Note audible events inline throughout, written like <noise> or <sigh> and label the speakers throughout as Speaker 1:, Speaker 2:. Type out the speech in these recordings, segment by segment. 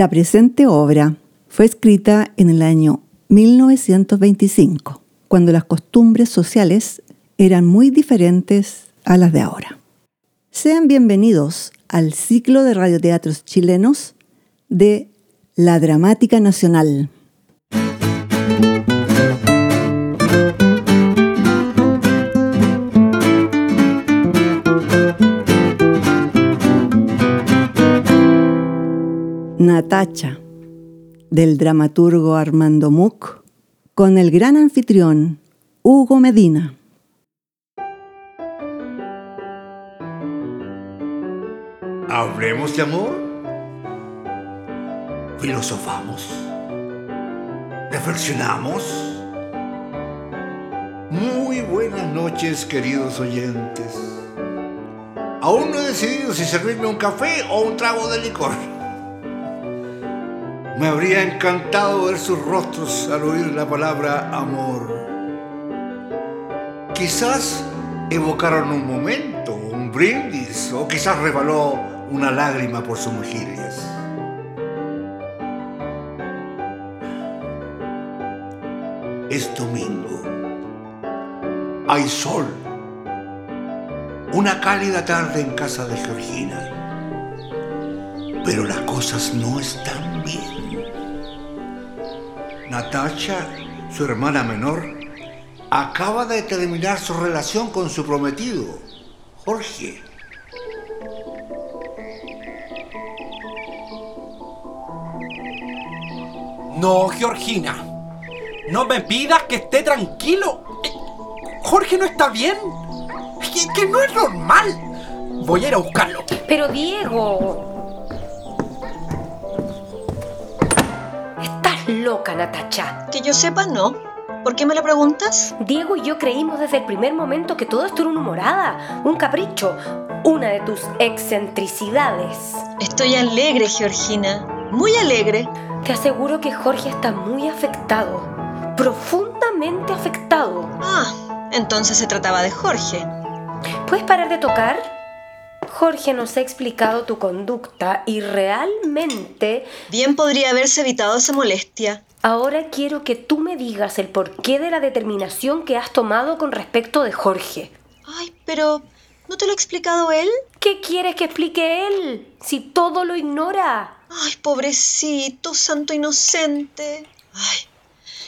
Speaker 1: La presente obra fue escrita en el año 1925, cuando las costumbres sociales eran muy diferentes a las de ahora. Sean bienvenidos al ciclo de radioteatros chilenos de La Dramática Nacional. Natacha, del dramaturgo Armando Muck, con el gran anfitrión Hugo Medina.
Speaker 2: Hablemos de amor. Filosofamos. Reflexionamos. Muy buenas noches, queridos oyentes. Aún no he decidido si servirme un café o un trago de licor. Me habría encantado ver sus rostros al oír la palabra amor. Quizás evocaron un momento, un brindis, o quizás rebaló una lágrima por sus mejillas. Es domingo. Hay sol. Una cálida tarde en casa de Georgina. Pero las cosas no están bien. Natacha, su hermana menor, acaba de terminar su relación con su prometido, Jorge.
Speaker 3: No, Georgina. No me pidas que esté tranquilo. Eh, Jorge no está bien. Que, que no es normal. Voy a ir a buscarlo.
Speaker 4: Pero Diego. Natacha.
Speaker 5: Que yo sepa, no. ¿Por qué me lo preguntas?
Speaker 4: Diego y yo creímos desde el primer momento que todo esto era una humorada, un capricho, una de tus excentricidades.
Speaker 5: Estoy alegre, Georgina. Muy alegre.
Speaker 4: Te aseguro que Jorge está muy afectado, profundamente afectado.
Speaker 5: Ah, entonces se trataba de Jorge.
Speaker 4: ¿Puedes parar de tocar? Jorge nos ha explicado tu conducta y realmente...
Speaker 5: Bien podría haberse evitado esa molestia.
Speaker 4: Ahora quiero que tú me digas el porqué de la determinación que has tomado con respecto de Jorge.
Speaker 5: Ay, pero ¿no te lo ha explicado él?
Speaker 4: ¿Qué quieres que explique él si todo lo ignora?
Speaker 5: Ay, pobrecito, santo inocente. Ay,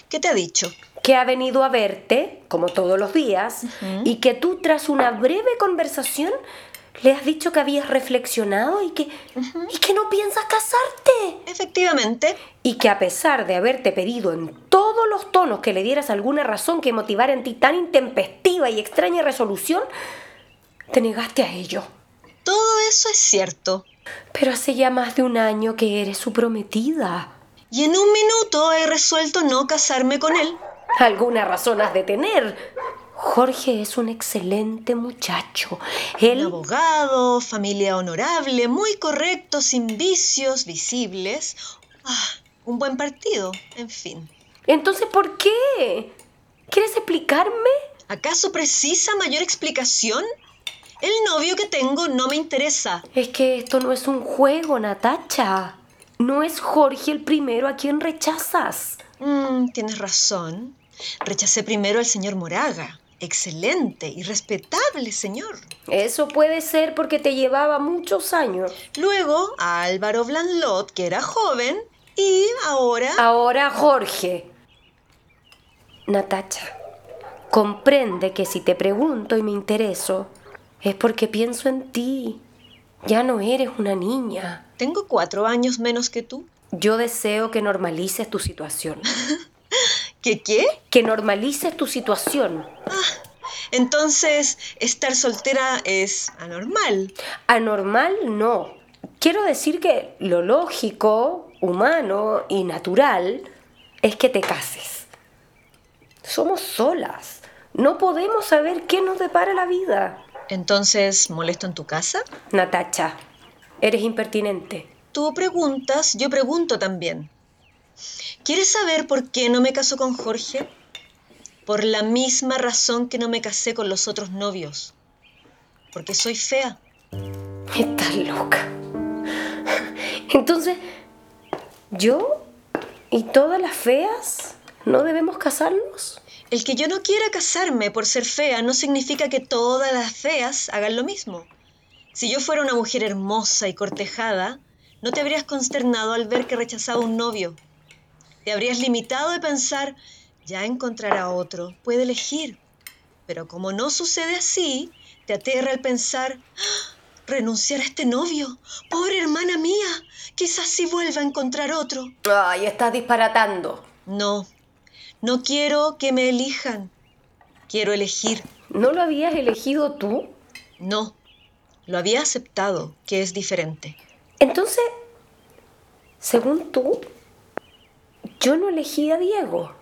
Speaker 5: ¿qué te ha dicho?
Speaker 4: Que ha venido a verte, como todos los días, y que tú tras una breve conversación le has dicho que habías reflexionado y que, y que no piensas casarte.
Speaker 5: Efectivamente.
Speaker 4: Y que a pesar de haberte pedido en todos los tonos que le dieras alguna razón que motivara en ti tan intempestiva y extraña resolución, te negaste a ello.
Speaker 5: Todo eso es cierto.
Speaker 4: Pero hace ya más de un año que eres su prometida.
Speaker 5: Y en un minuto he resuelto no casarme con él.
Speaker 4: Alguna razón has de tener. Jorge es un excelente muchacho. Él...
Speaker 5: Un abogado, familia honorable, muy correcto, sin vicios visibles. Ah, un buen partido, en fin.
Speaker 4: Entonces, ¿por qué? ¿Quieres explicarme?
Speaker 5: ¿Acaso precisa mayor explicación? El novio que tengo no me interesa.
Speaker 4: Es que esto no es un juego, Natacha. No es Jorge el primero a quien rechazas.
Speaker 5: Mm, tienes razón. Rechacé primero al señor Moraga. Excelente y respetable, señor.
Speaker 4: Eso puede ser porque te llevaba muchos años.
Speaker 5: Luego a Álvaro Blanlot, que era joven, y ahora...
Speaker 4: Ahora Jorge. Natacha, comprende que si te pregunto y me intereso, es porque pienso en ti. Ya no eres una niña.
Speaker 5: Tengo cuatro años menos que tú.
Speaker 4: Yo deseo que normalices tu situación. <laughs>
Speaker 5: ¿Qué qué?
Speaker 4: Que normalices tu situación.
Speaker 5: Ah, entonces, estar soltera es anormal.
Speaker 4: Anormal no. Quiero decir que lo lógico, humano y natural es que te cases. Somos solas. No podemos saber qué nos depara la vida.
Speaker 5: Entonces, ¿molesto en tu casa?
Speaker 4: Natacha, eres impertinente.
Speaker 5: Tú preguntas, yo pregunto también. ¿Quieres saber por qué no me caso con Jorge? Por la misma razón que no me casé con los otros novios. Porque soy fea.
Speaker 4: Estás loca. Entonces, ¿Yo? ¿Y todas las feas? ¿No debemos casarnos?
Speaker 5: El que yo no quiera casarme por ser fea no significa que todas las feas hagan lo mismo. Si yo fuera una mujer hermosa y cortejada, no te habrías consternado al ver que rechazaba un novio. Te habrías limitado de pensar, ya encontrará otro, puede elegir. Pero como no sucede así, te aterra el pensar, ¡Ah! renunciar a este novio. Pobre hermana mía, quizás sí vuelva a encontrar otro.
Speaker 4: Ay, estás disparatando.
Speaker 5: No, no quiero que me elijan. Quiero elegir.
Speaker 4: ¿No lo habías elegido tú?
Speaker 5: No, lo había aceptado, que es diferente.
Speaker 4: Entonces, según tú, yo no elegí a Diego.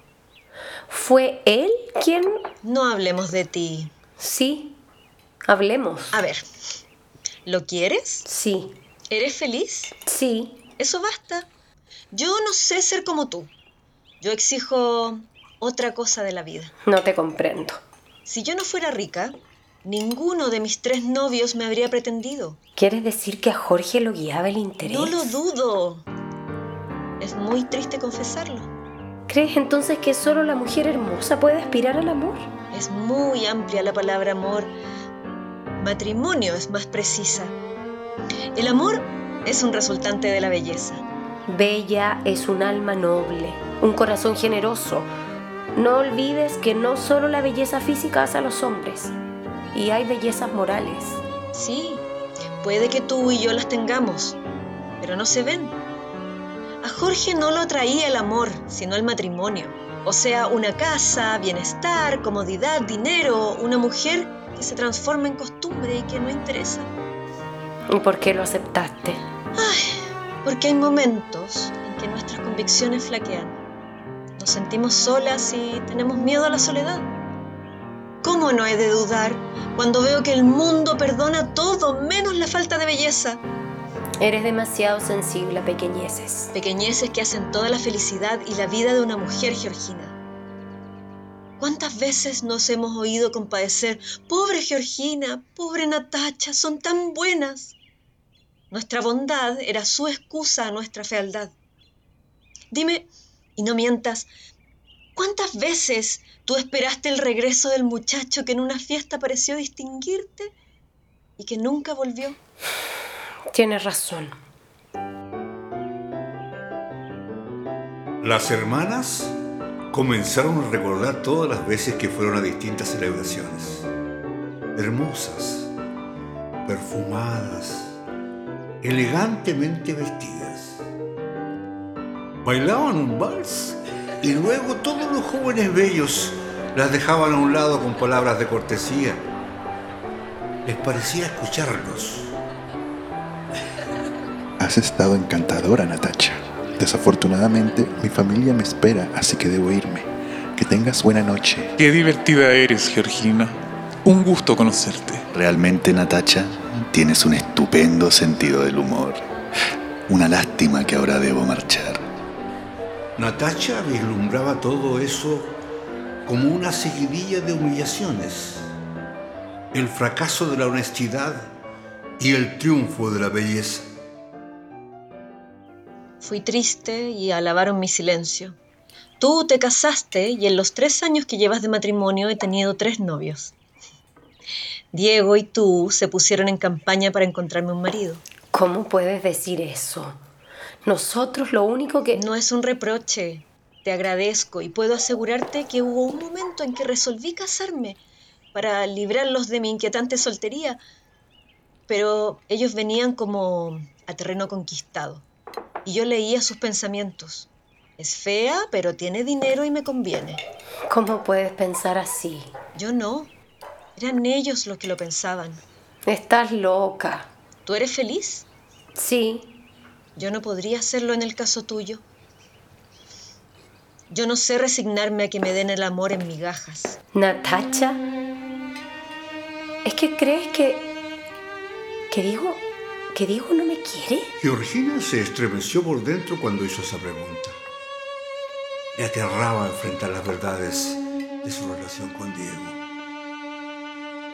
Speaker 4: ¿Fue él quien...?
Speaker 5: No hablemos de ti.
Speaker 4: Sí, hablemos.
Speaker 5: A ver, ¿lo quieres?
Speaker 4: Sí,
Speaker 5: ¿Eres feliz?
Speaker 4: sí.
Speaker 5: Eso basta. Yo no sé ser como tú. Yo exijo otra cosa de la vida.
Speaker 4: No te comprendo.
Speaker 5: Si yo no fuera rica, ninguno de mis tres novios me habría pretendido.
Speaker 4: ¿Quieres decir que a Jorge lo guiaba el interés?
Speaker 5: No lo dudo. Es muy triste confesarlo.
Speaker 4: ¿Crees entonces que solo la mujer hermosa puede aspirar al amor?
Speaker 5: Es muy amplia la palabra amor. Matrimonio es más precisa. El amor es un resultante de la belleza.
Speaker 4: Bella es un alma noble, un corazón generoso. No olvides que no solo la belleza física hace a los hombres, y hay bellezas morales.
Speaker 5: Sí, puede que tú y yo las tengamos, pero no se ven. A Jorge no lo atraía el amor, sino el matrimonio. O sea, una casa, bienestar, comodidad, dinero, una mujer que se transforma en costumbre y que no interesa.
Speaker 4: ¿Y por qué lo aceptaste?
Speaker 5: Porque hay momentos en que nuestras convicciones flaquean. Nos sentimos solas y tenemos miedo a la soledad. ¿Cómo no he de dudar cuando veo que el mundo perdona todo menos la falta de belleza?
Speaker 4: Eres demasiado sensible a pequeñeces.
Speaker 5: Pequeñeces que hacen toda la felicidad y la vida de una mujer georgina. ¿Cuántas veces nos hemos oído compadecer? Pobre Georgina, pobre Natacha, son tan buenas. Nuestra bondad era su excusa a nuestra fealdad. Dime, y no mientas, ¿cuántas veces tú esperaste el regreso del muchacho que en una fiesta pareció distinguirte y que nunca volvió?
Speaker 4: Tienes razón.
Speaker 2: Las hermanas comenzaron a recordar todas las veces que fueron a distintas celebraciones. Hermosas, perfumadas, elegantemente vestidas. Bailaban un vals y luego todos los jóvenes bellos las dejaban a un lado con palabras de cortesía. Les parecía escucharlos.
Speaker 6: Has estado encantadora, Natacha. Desafortunadamente, mi familia me espera, así que debo irme. Que tengas buena noche.
Speaker 7: Qué divertida eres, Georgina. Un gusto conocerte.
Speaker 6: Realmente, Natacha, tienes un estupendo sentido del humor. Una lástima que ahora debo marchar.
Speaker 2: Natacha vislumbraba todo eso como una seguidilla de humillaciones, el fracaso de la honestidad y el triunfo de la belleza.
Speaker 5: Fui triste y alabaron mi silencio. Tú te casaste y en los tres años que llevas de matrimonio he tenido tres novios. Diego y tú se pusieron en campaña para encontrarme un marido.
Speaker 4: ¿Cómo puedes decir eso? Nosotros lo único que...
Speaker 5: No es un reproche. Te agradezco y puedo asegurarte que hubo un momento en que resolví casarme para librarlos de mi inquietante soltería, pero ellos venían como a terreno conquistado y yo leía sus pensamientos. Es fea, pero tiene dinero y me conviene.
Speaker 4: ¿Cómo puedes pensar así?
Speaker 5: Yo no. Eran ellos los que lo pensaban.
Speaker 4: Estás loca.
Speaker 5: ¿Tú eres feliz?
Speaker 4: Sí,
Speaker 5: Yo no podría hacerlo en el caso tuyo. Yo no sé resignarme a que me den el amor en migajas.
Speaker 4: Natacha. ¿Es que crees que... que Diego... que Diego no me quiere?
Speaker 2: Georgina se estremeció por dentro cuando hizo esa pregunta. Le aterraba enfrentar las verdades de su relación con Diego.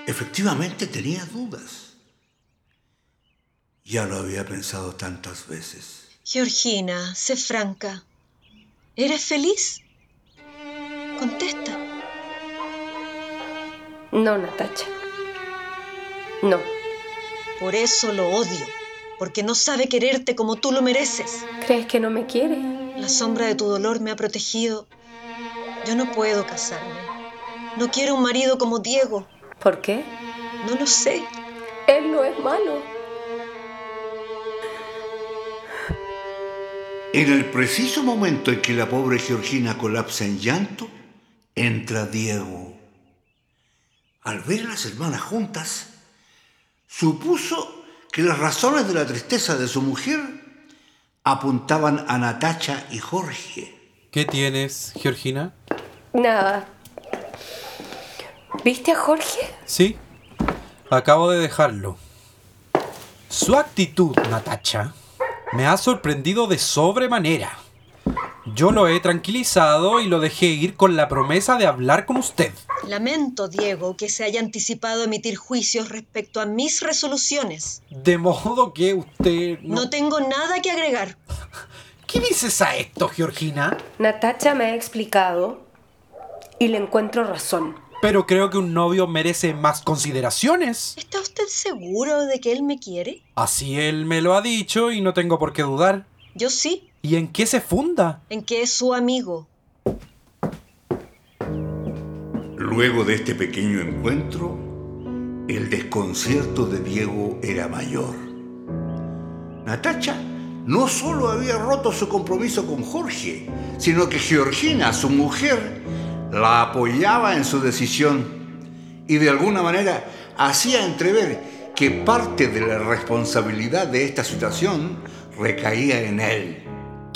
Speaker 2: Efectivamente tenía dudas. Ya lo había pensado tantas veces.
Speaker 5: Georgina, sé franca. ¿Eres feliz? Contesta.
Speaker 4: No, Natacha. No.
Speaker 5: Por eso lo odio, porque no sabe quererte como tú lo mereces.
Speaker 4: ¿Crees que no me quiere?
Speaker 5: La sombra de tu dolor me ha protegido. Yo no puedo casarme. No quiero un marido como Diego.
Speaker 4: ¿Por qué?
Speaker 5: No lo sé.
Speaker 4: Él no es malo.
Speaker 2: En el preciso momento en que la pobre Georgina colapsa en llanto, entra Diego. Al ver a las hermanas juntas, supuso que las razones de la tristeza de su mujer apuntaban a Natacha y Jorge.
Speaker 3: ¿Qué tienes, Georgina?
Speaker 4: Nada. ¿Viste a Jorge?
Speaker 3: Sí, acabo de dejarlo. Su actitud, Natacha, me ha sorprendido de sobremanera. Yo lo he tranquilizado y lo dejé ir con la promesa de hablar con usted.
Speaker 5: Lamento, Diego, que se haya anticipado a emitir juicios respecto a mis resoluciones.
Speaker 3: De modo que usted...
Speaker 5: No, no tengo nada que agregar. <laughs>
Speaker 3: ¿Qué dices a esto, Georgina?
Speaker 4: Natacha me ha explicado y le encuentro razón.
Speaker 3: Pero creo que un novio merece más consideraciones.
Speaker 5: ¿Está usted seguro de que él me quiere?
Speaker 3: Así él me lo ha dicho y no tengo por qué dudar.
Speaker 5: Yo sí.
Speaker 3: ¿Y en qué se funda?
Speaker 5: En que es su amigo.
Speaker 2: Luego de este pequeño encuentro, el desconcierto de Diego era mayor. Natacha no solo había roto su compromiso con Jorge, sino que Georgina, su mujer, la apoyaba en su decisión y de alguna manera hacía entrever que parte de la responsabilidad de esta situación recaía en él.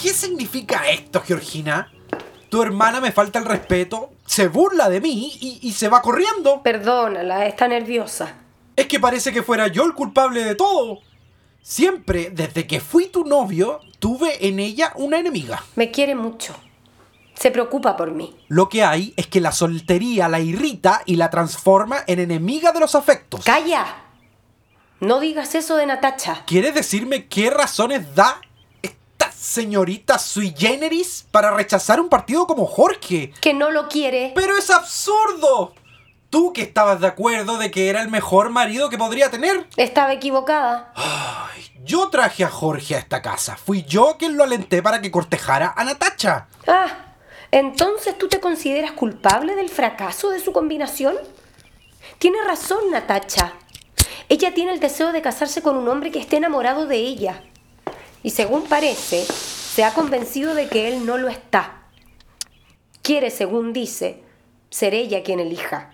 Speaker 3: ¿Qué significa esto, Georgina? Tu hermana me falta el respeto, se burla de mí y, y, se va corriendo.
Speaker 4: Perdónala, está nerviosa.
Speaker 3: Es que parece que fuera yo el culpable de todo. Siempre, desde que fui tu novio, tuve en ella una enemiga.
Speaker 4: Me quiere mucho. Se preocupa por mí.
Speaker 3: Lo que hay es que la soltería la irrita y la transforma en enemiga de los afectos.
Speaker 4: ¡Calla! No digas eso de Natacha.
Speaker 3: ¿Quieres decirme qué razones da señorita sui generis para rechazar un partido como Jorge?
Speaker 4: Que no lo quiere.
Speaker 3: ¡Pero es absurdo! Tú que estabas de acuerdo de que era el mejor marido que podría tener.
Speaker 4: Estaba equivocada.
Speaker 3: Ay, yo traje a Jorge a esta casa. Fui yo quien lo alenté para que cortejara a Natacha.
Speaker 4: Ah, entonces tú te consideras culpable del fracaso de su combinación. Tiene razón, Natacha. Ella tiene el deseo de casarse con un hombre que esté enamorado de ella. Y según parece, se ha convencido de que él no lo está. Quiere, según dice, ser ella quien elija.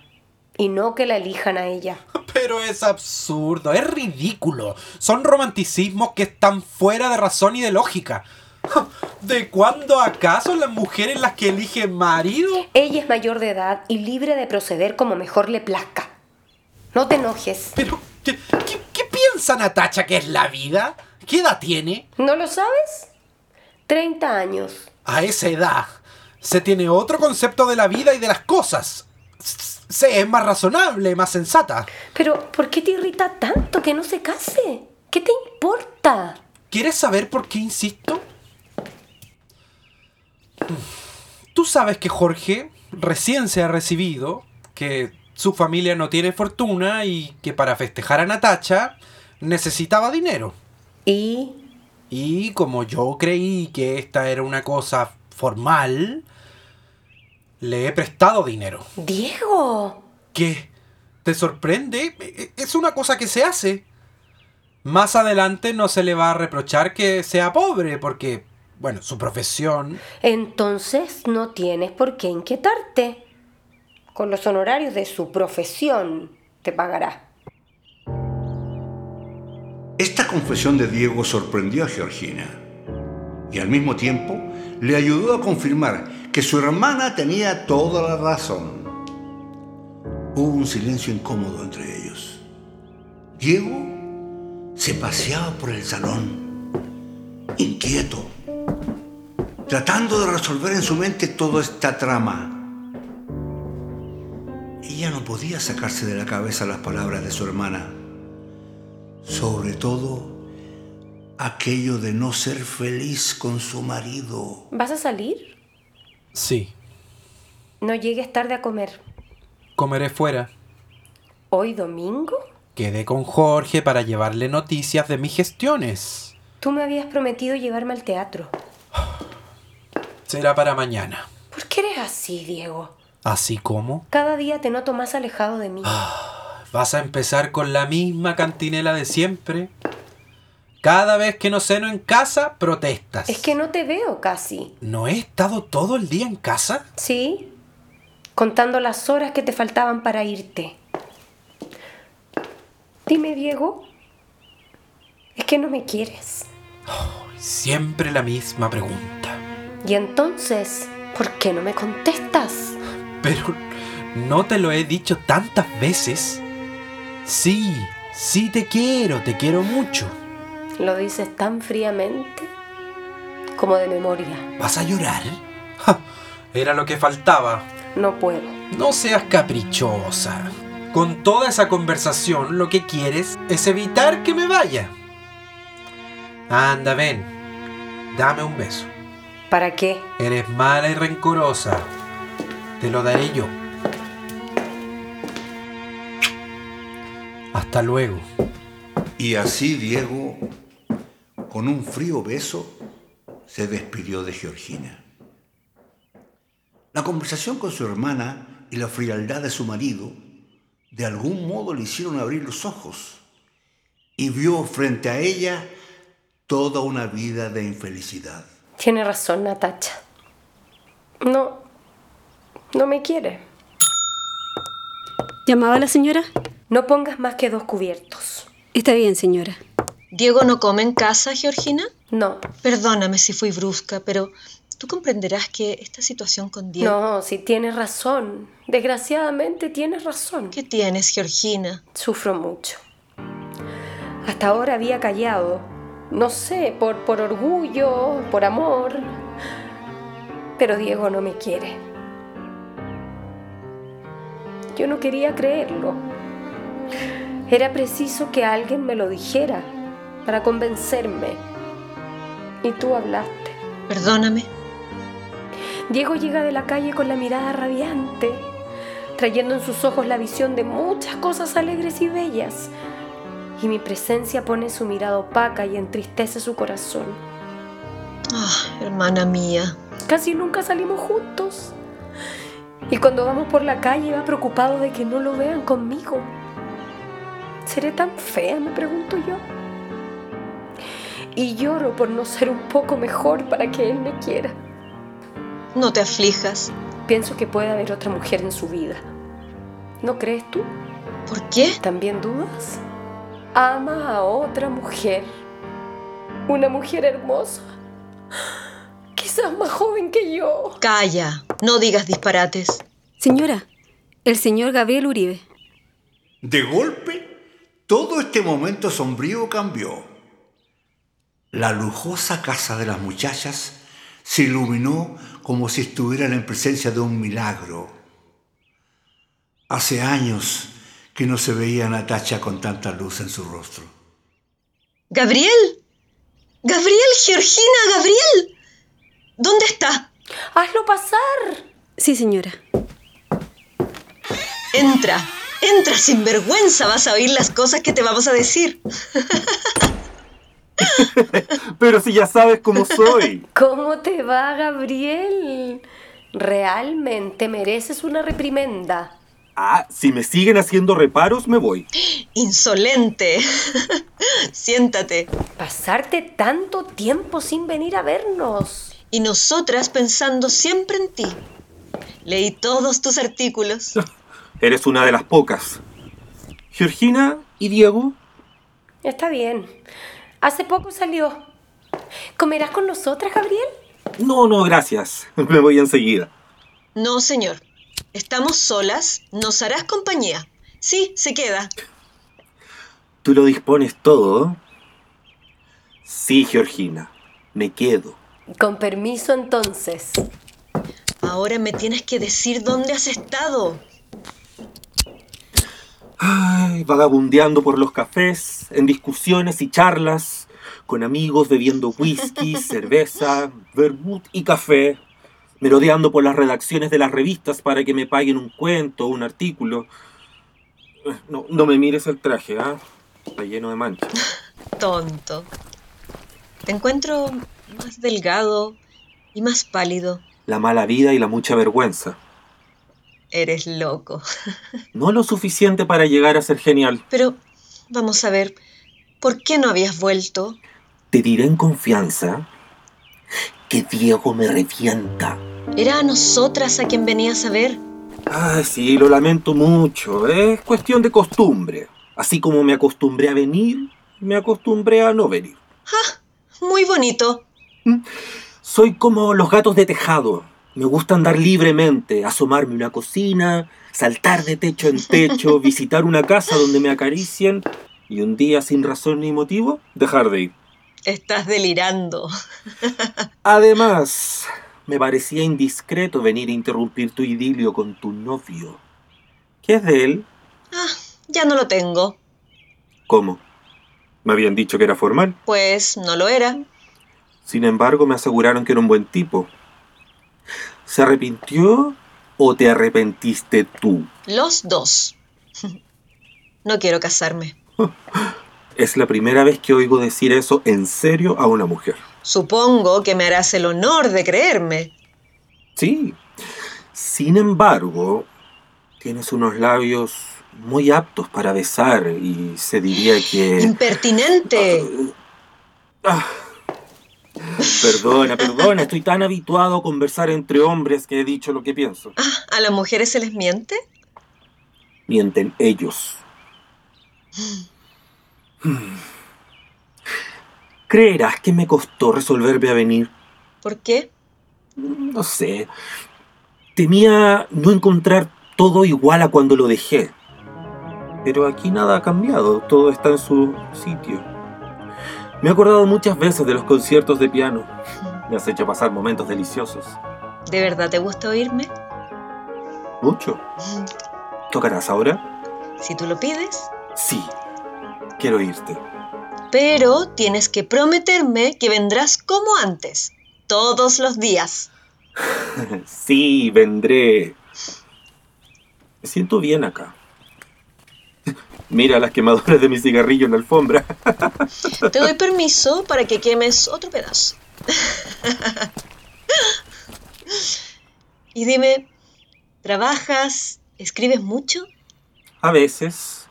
Speaker 4: Y no que la elijan a ella.
Speaker 3: Pero es absurdo, es ridículo. Son romanticismos que están fuera de razón y de lógica. <laughs> ¿De cuándo acaso las mujeres las que eligen marido?
Speaker 4: Ella es mayor de edad y libre de proceder como mejor le plazca. No te enojes.
Speaker 3: Pero, ¿qué, qué, qué piensa Natacha que es la vida? ¿Qué edad tiene?
Speaker 4: ¿No lo sabes? 30 años.
Speaker 3: A esa edad se tiene otro concepto de la vida y de las cosas. Se es más razonable, más sensata.
Speaker 4: Pero, ¿por qué te irrita tanto que no se case? ¿Qué te importa?
Speaker 3: ¿Quieres saber por qué insisto? Tú sabes que Jorge recién se ha recibido, que su familia no tiene fortuna y que para festejar a Natacha necesitaba dinero.
Speaker 4: ¿Y?
Speaker 3: Y como yo creí que esta era una cosa formal, le he prestado dinero.
Speaker 4: Diego.
Speaker 3: ¿Qué? ¿Te sorprende? Es una cosa que se hace. Más adelante no se le va a reprochar que sea pobre, porque bueno, su profesión.
Speaker 4: Entonces no tienes por qué inquietarte. Con los honorarios de su profesión te pagará.
Speaker 2: Esta confesión de Diego sorprendió a Georgina y al mismo tiempo le ayudó a confirmar que su hermana tenía toda la razón. Hubo un silencio incómodo entre ellos. Diego se paseaba por el salón, inquieto, tratando de resolver en su mente toda esta trama. Ella no podía sacarse de la cabeza las palabras de su hermana, sobre todo aquello de no ser feliz con su marido.
Speaker 4: ¿Vas a salir?
Speaker 3: Sí,
Speaker 4: No llegues tarde a comer.
Speaker 3: comeré fuera.
Speaker 4: ¿Hoy domingo?
Speaker 3: Quedé con Jorge para llevarle noticias de mis gestiones.
Speaker 4: Tú me habías prometido llevarme al teatro.
Speaker 3: Será para mañana.
Speaker 4: ¿Por qué eres así, Diego?
Speaker 3: Así como
Speaker 4: Cada día te noto más alejado de mí.
Speaker 3: vas a empezar con la misma cantinela de siempre. Cada vez que no ceno en casa, protestas.
Speaker 4: Es que no te veo casi.
Speaker 3: ¿No he estado todo el día en casa?
Speaker 4: ¿Sí? Contando las horas que te faltaban para irte. Dime, Diego. Es que no me quieres.
Speaker 3: Siempre la misma pregunta.
Speaker 4: Y entonces, ¿por qué no me contestas?
Speaker 3: Pero no te lo he dicho tantas veces. Sí, sí te quiero, te quiero mucho.
Speaker 4: Lo dices tan fríamente como de memoria.
Speaker 3: ¿Vas a llorar? Ja, era lo que faltaba.
Speaker 4: No puedo.
Speaker 3: No seas caprichosa. Con toda esa conversación lo que quieres es evitar que me vaya. Anda, ven. Dame un beso.
Speaker 4: ¿Para qué?
Speaker 3: Eres mala y rencorosa. Te lo daré yo. Hasta luego.
Speaker 2: Y así Diego, con un frío beso, se despidió de Georgina. La conversación con su hermana y la frialdad de su marido de algún modo le hicieron abrir los ojos y vio frente a ella toda una vida de infelicidad.
Speaker 4: Tiene razón, Natacha. No. No me quiere.
Speaker 8: ¿Llamaba la señora?
Speaker 4: No pongas más que dos cubiertos.
Speaker 8: Está bien, señora.
Speaker 5: ¿Diego no come en casa, Georgina?
Speaker 4: No.
Speaker 5: Perdóname si fui brusca, pero tú comprenderás que esta situación con Diego...
Speaker 4: No, si tienes razón. Desgraciadamente tienes razón.
Speaker 5: ¿Qué tienes, Georgina?
Speaker 4: Sufro mucho. Hasta ahora había callado. No sé, por, por orgullo, por amor. Pero Diego no me quiere. Yo no quería creerlo. Era preciso que alguien me lo dijera para convencerme. Y tú hablaste.
Speaker 5: Perdóname.
Speaker 4: Diego llega de la calle con la mirada radiante, trayendo en sus ojos la visión de muchas cosas alegres y bellas. Y mi presencia pone su mirada opaca y entristece su corazón.
Speaker 5: Ah, hermana mía.
Speaker 4: Casi nunca salimos juntos. Y cuando vamos por la calle va preocupado de que no lo vean conmigo. ¿Seré tan fea? me pregunto yo. Y lloro por no ser un poco mejor para que él me quiera.
Speaker 5: No te aflijas.
Speaker 4: Pienso que puede haber otra mujer en su vida. ¿No crees tú?
Speaker 5: ¿Por qué?
Speaker 4: ¿También dudas? Ama a otra mujer. Una mujer hermosa. Quizás más joven que yo.
Speaker 5: Calla, no digas disparates.
Speaker 8: Señora, el señor Gabriel Uribe.
Speaker 2: De golpe, todo este momento sombrío cambió. La lujosa casa de las muchachas se iluminó como si estuvieran en presencia de un milagro. Hace años que no se veía a Natacha con tanta luz en su rostro.
Speaker 5: ¿Gabriel? ¿Gabriel, Georgina, Gabriel? ¿Dónde está?
Speaker 4: Hazlo pasar.
Speaker 8: Sí, señora.
Speaker 5: Entra, entra sin vergüenza, vas a oír las cosas que te vamos a decir. <laughs>
Speaker 9: Pero si ya sabes cómo soy.
Speaker 4: ¿Cómo te va, Gabriel? Realmente mereces una reprimenda.
Speaker 9: Ah, si me siguen haciendo reparos, me voy. <gasps>
Speaker 5: Insolente. <laughs> Siéntate.
Speaker 4: Pasarte tanto tiempo sin venir a vernos.
Speaker 5: Y nosotras pensando siempre en ti. Leí todos tus artículos. <laughs>
Speaker 9: Eres una de las pocas. Georgina y Diego.
Speaker 4: Está bien. Hace poco salió. ¿Comerás con nosotras, Gabriel?
Speaker 9: No, no, gracias. <laughs> Me voy enseguida.
Speaker 5: No, señor. Estamos solas. Nos harás compañía. Sí, se queda.
Speaker 9: Tú lo dispones todo. Sí, Georgina. Me quedo.
Speaker 4: Con permiso, entonces.
Speaker 5: Ahora me tienes que decir dónde has estado.
Speaker 9: Ay, vagabundeando por los cafés, en discusiones y charlas, con amigos bebiendo whisky, <laughs> cerveza, vermut y café, merodeando por las redacciones de las revistas para que me paguen un cuento o un artículo. No, no me mires el traje, ¿ah? Está lleno de manchas. <laughs>
Speaker 5: Tonto. Te encuentro más delgado y más pálido.
Speaker 9: La mala vida y la mucha vergüenza.
Speaker 5: Eres loco. <laughs>
Speaker 9: No lo suficiente para llegar a ser genial.
Speaker 5: Pero, vamos a ver, ¿por qué no habías vuelto?
Speaker 9: Te diré en confianza que Diego me revienta.
Speaker 5: Era a nosotras a quien venías a ver.
Speaker 9: Ay, sí, lo lamento mucho. Es cuestión de costumbre. Así como me acostumbré a venir, me acostumbré a no venir.
Speaker 5: ¡Ah! Muy bonito. <laughs>
Speaker 9: Soy como los gatos de tejado. Me gusta andar libremente, asomarme a una cocina, saltar de techo en techo, <laughs> visitar una casa donde me acaricien y un día sin razón ni motivo dejar de ir.
Speaker 5: Estás delirando. <laughs>
Speaker 9: Además, me parecía indiscreto venir a interrumpir tu idilio con tu novio. ¿Qué es de él?
Speaker 5: Ah, ya no lo tengo.
Speaker 9: ¿Cómo? ¿Me habían dicho que era formal?
Speaker 5: Pues no lo era.
Speaker 9: Sin embargo, me aseguraron que era un buen tipo. ¿Se arrepintió o te arrepentiste tú?
Speaker 5: Los dos. No quiero casarme. <laughs>
Speaker 9: Es la primera vez que oigo decir eso en serio a una mujer.
Speaker 5: Supongo que me harás el honor de creerme.
Speaker 9: Sí. Sin embargo, tienes unos labios muy aptos para besar y se diría que...
Speaker 5: ¡Impertinente!
Speaker 9: Ah. Perdona, perdona, estoy tan habituado a conversar entre hombres que he dicho lo que pienso.
Speaker 5: Ah, ¿A las mujeres se les miente?
Speaker 9: Mienten ellos. ¿Creerás que me costó resolverme a venir?
Speaker 5: ¿Por qué?
Speaker 9: No sé. Temía no encontrar todo igual a cuando lo dejé. Pero aquí nada ha cambiado, todo está en su sitio. Me he acordado muchas veces de los conciertos de piano. Me has hecho pasar momentos deliciosos.
Speaker 5: ¿De verdad te gusta oírme?
Speaker 9: Mucho. ¿Tocarás ahora?
Speaker 5: Si tú lo pides.
Speaker 9: Sí. Quiero irte.
Speaker 5: Pero tienes que prometerme que vendrás como antes, todos los días. <laughs>
Speaker 9: sí, vendré. Me siento bien acá. Mira las quemaduras de mi cigarrillo en la alfombra. <laughs>
Speaker 5: Te doy permiso para que quemes otro pedazo. y dime, ¿trabajas, escribes mucho?
Speaker 9: A veces,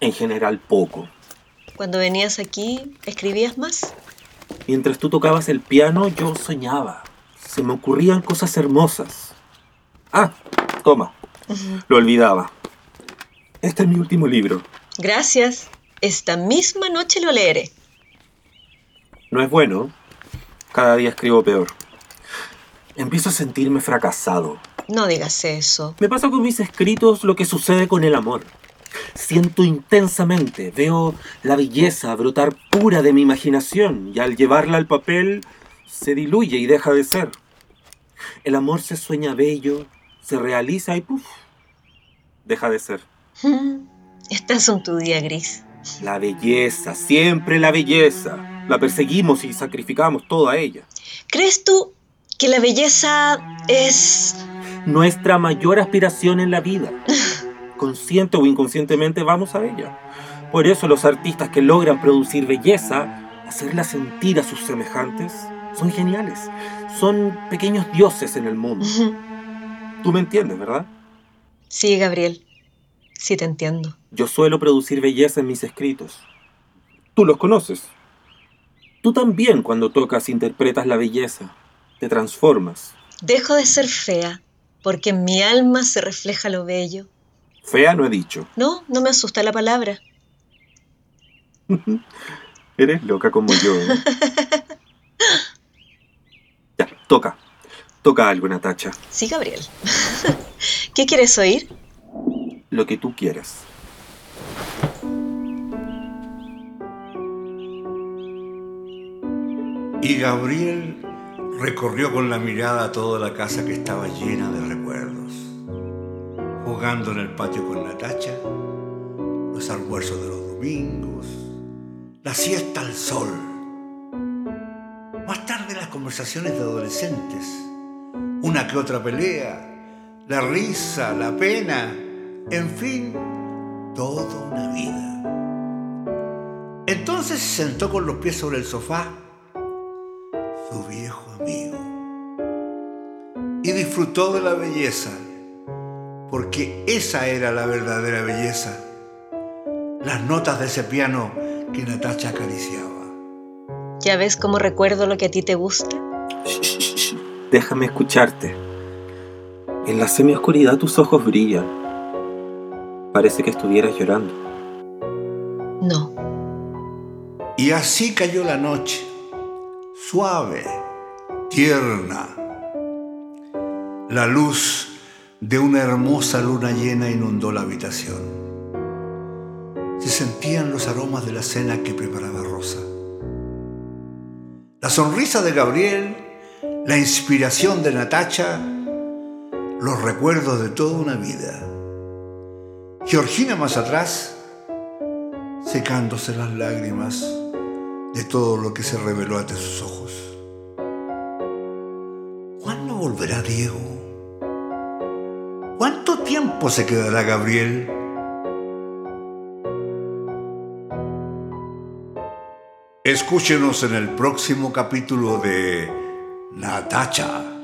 Speaker 9: en general poco.
Speaker 5: Cuando venías aquí, ¿escribías más?
Speaker 9: Mientras tú tocabas el piano, yo soñaba. Se me ocurrían cosas hermosas. Ah, toma. Lo olvidaba. Este es mi último libro.
Speaker 5: Gracias. Esta misma noche lo leeré.
Speaker 9: No es bueno. Cada día escribo peor. Empiezo a sentirme fracasado.
Speaker 5: No digas eso.
Speaker 9: Me pasa con mis escritos lo que sucede con el amor. Siento intensamente, veo la belleza brotar pura de mi imaginación y al llevarla al papel se diluye y deja de ser. El amor se sueña bello, se realiza y ¡puf! deja de ser. <laughs>
Speaker 5: Estás en tu día gris.
Speaker 9: La belleza, siempre la belleza. La perseguimos y sacrificamos toda ella.
Speaker 5: ¿Crees tú que la belleza es...
Speaker 9: Nuestra mayor aspiración en la vida. Consciente o inconscientemente vamos a ella. Por eso los artistas que logran producir belleza, hacerla sentir a sus semejantes, son geniales. Son pequeños dioses en el mundo. Tú me entiendes, ¿verdad?
Speaker 5: Sí, Gabriel. Sí, te entiendo.
Speaker 9: Yo suelo producir belleza en mis escritos. Tú los conoces. Tú también cuando tocas interpretas la belleza. Te transformas.
Speaker 5: Dejo de ser fea, porque en mi alma se refleja lo bello.
Speaker 9: Fea no he dicho.
Speaker 5: No, no me asusta la palabra. <laughs>
Speaker 9: Eres loca como yo. ¿eh? <laughs> ya, toca. Toca algo, Natacha.
Speaker 5: Sí, Gabriel. <laughs> ¿Qué quieres oír?
Speaker 9: Lo que tú quieras.
Speaker 2: Y Gabriel recorrió con la mirada toda la casa que estaba llena de recuerdos. Jugando en el patio con Natacha, los almuerzos de los domingos, la siesta al sol, conversaciones de adolescentes, una que otra pelea, la risa, la pena, en fin, toda una vida. Entonces se sentó con los pies sobre el sofá, su viejo amigo, y disfrutó de la belleza, porque esa era la verdadera belleza, las notas de ese piano que Natacha acariciaba.
Speaker 5: ¿Ya ves cómo recuerdo lo que a ti te gusta?
Speaker 9: Shh, shh, shh. Déjame escucharte. En la semioscuridad tus ojos brillan. Parece que estuvieras llorando.
Speaker 5: No.
Speaker 2: Y así cayó la noche, suave, tierna. La luz de una hermosa luna llena inundó la habitación. Se sentían los aromas de la cena que preparaba Rosa. La sonrisa de Gabriel, la inspiración de Natacha, los recuerdos de toda una vida. Georgina más atrás, secándose las lágrimas de todo lo que se reveló ante sus ojos. ¿Cuándo volverá Diego? ¿Cuánto tiempo se quedará Gabriel? Escúchenos en el próximo capítulo de Natacha.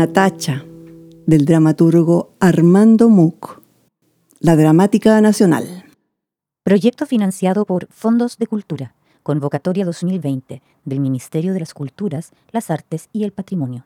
Speaker 1: Natacha, del dramaturgo Armando Muc. La Dramática Nacional.
Speaker 10: Proyecto financiado por Fondos de Cultura. Convocatoria 2020 del Ministerio de las Culturas, las Artes y el Patrimonio.